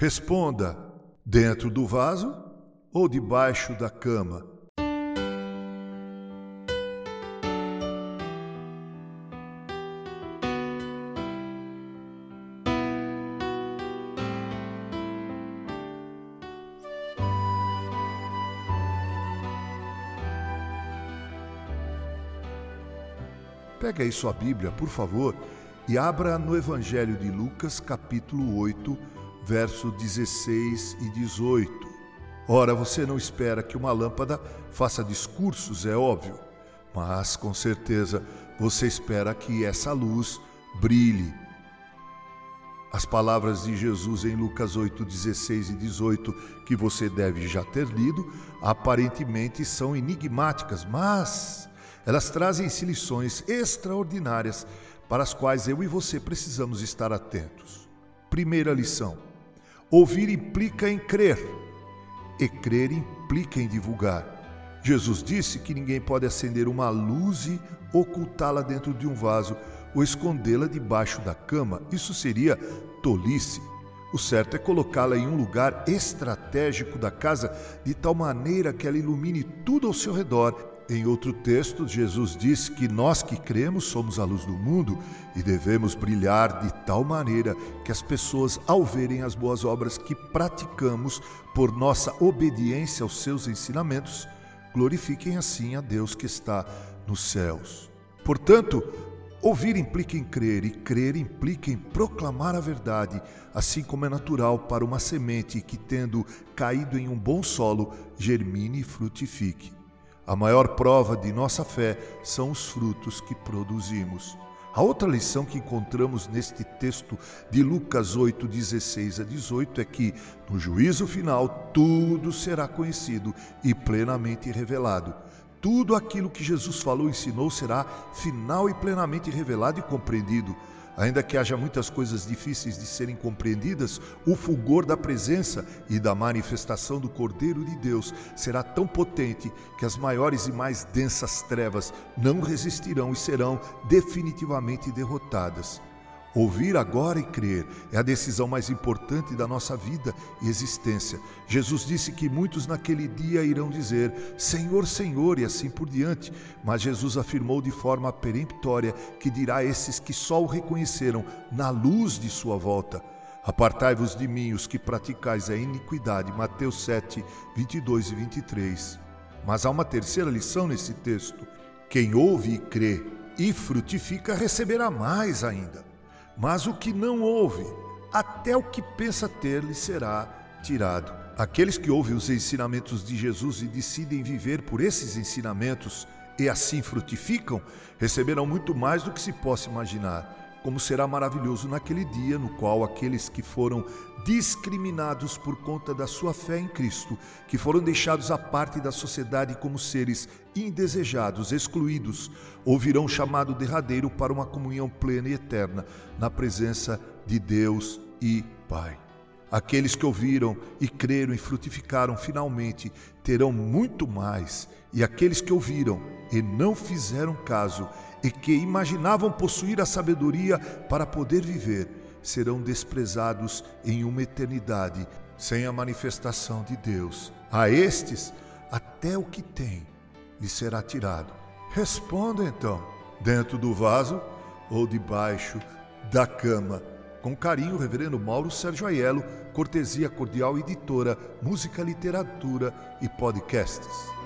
Responda: dentro do vaso ou debaixo da cama? Pega aí sua Bíblia, por favor, e abra no Evangelho de Lucas, capítulo 8, verso 16 e 18. Ora, você não espera que uma lâmpada faça discursos, é óbvio, mas com certeza você espera que essa luz brilhe. As palavras de Jesus em Lucas 8, 16 e 18, que você deve já ter lido, aparentemente são enigmáticas, mas elas trazem-se lições extraordinárias para as quais eu e você precisamos estar atentos. Primeira lição: ouvir implica em crer, e crer implica em divulgar. Jesus disse que ninguém pode acender uma luz e ocultá-la dentro de um vaso ou escondê-la debaixo da cama. Isso seria tolice. O certo é colocá-la em um lugar estratégico da casa, de tal maneira que ela ilumine tudo ao seu redor em outro texto, Jesus diz que nós que cremos somos a luz do mundo e devemos brilhar de tal maneira que as pessoas, ao verem as boas obras que praticamos por nossa obediência aos seus ensinamentos, glorifiquem assim a Deus que está nos céus. Portanto, ouvir implica em crer e crer implica em proclamar a verdade, assim como é natural para uma semente que, tendo caído em um bom solo, germine e frutifique. A maior prova de nossa fé são os frutos que produzimos. A outra lição que encontramos neste texto de Lucas 8, 16 a 18 é que, no juízo final, tudo será conhecido e plenamente revelado. Tudo aquilo que Jesus falou e ensinou será final e plenamente revelado e compreendido. Ainda que haja muitas coisas difíceis de serem compreendidas, o fulgor da presença e da manifestação do Cordeiro de Deus será tão potente que as maiores e mais densas trevas não resistirão e serão definitivamente derrotadas. Ouvir agora e crer é a decisão mais importante da nossa vida e existência. Jesus disse que muitos naquele dia irão dizer: Senhor, Senhor, e assim por diante. Mas Jesus afirmou de forma peremptória que dirá a esses que só o reconheceram na luz de sua volta: Apartai-vos de mim, os que praticais a iniquidade. Mateus 7, 22 e 23. Mas há uma terceira lição nesse texto: quem ouve e crê e frutifica receberá mais ainda. Mas o que não ouve, até o que pensa ter lhe será tirado. Aqueles que ouvem os ensinamentos de Jesus e decidem viver por esses ensinamentos e assim frutificam, receberão muito mais do que se possa imaginar como será maravilhoso naquele dia no qual aqueles que foram discriminados por conta da sua fé em Cristo, que foram deixados à parte da sociedade como seres indesejados, excluídos, ouvirão o chamado derradeiro para uma comunhão plena e eterna na presença de Deus e Pai. Aqueles que ouviram e creram e frutificaram finalmente terão muito mais, e aqueles que ouviram e não fizeram caso e que imaginavam possuir a sabedoria para poder viver, serão desprezados em uma eternidade sem a manifestação de Deus. A estes, até o que tem lhe será tirado. Responda então, dentro do vaso ou debaixo da cama. Com carinho, Reverendo Mauro Sérgio Aiello, Cortesia Cordial Editora, Música, Literatura e Podcasts.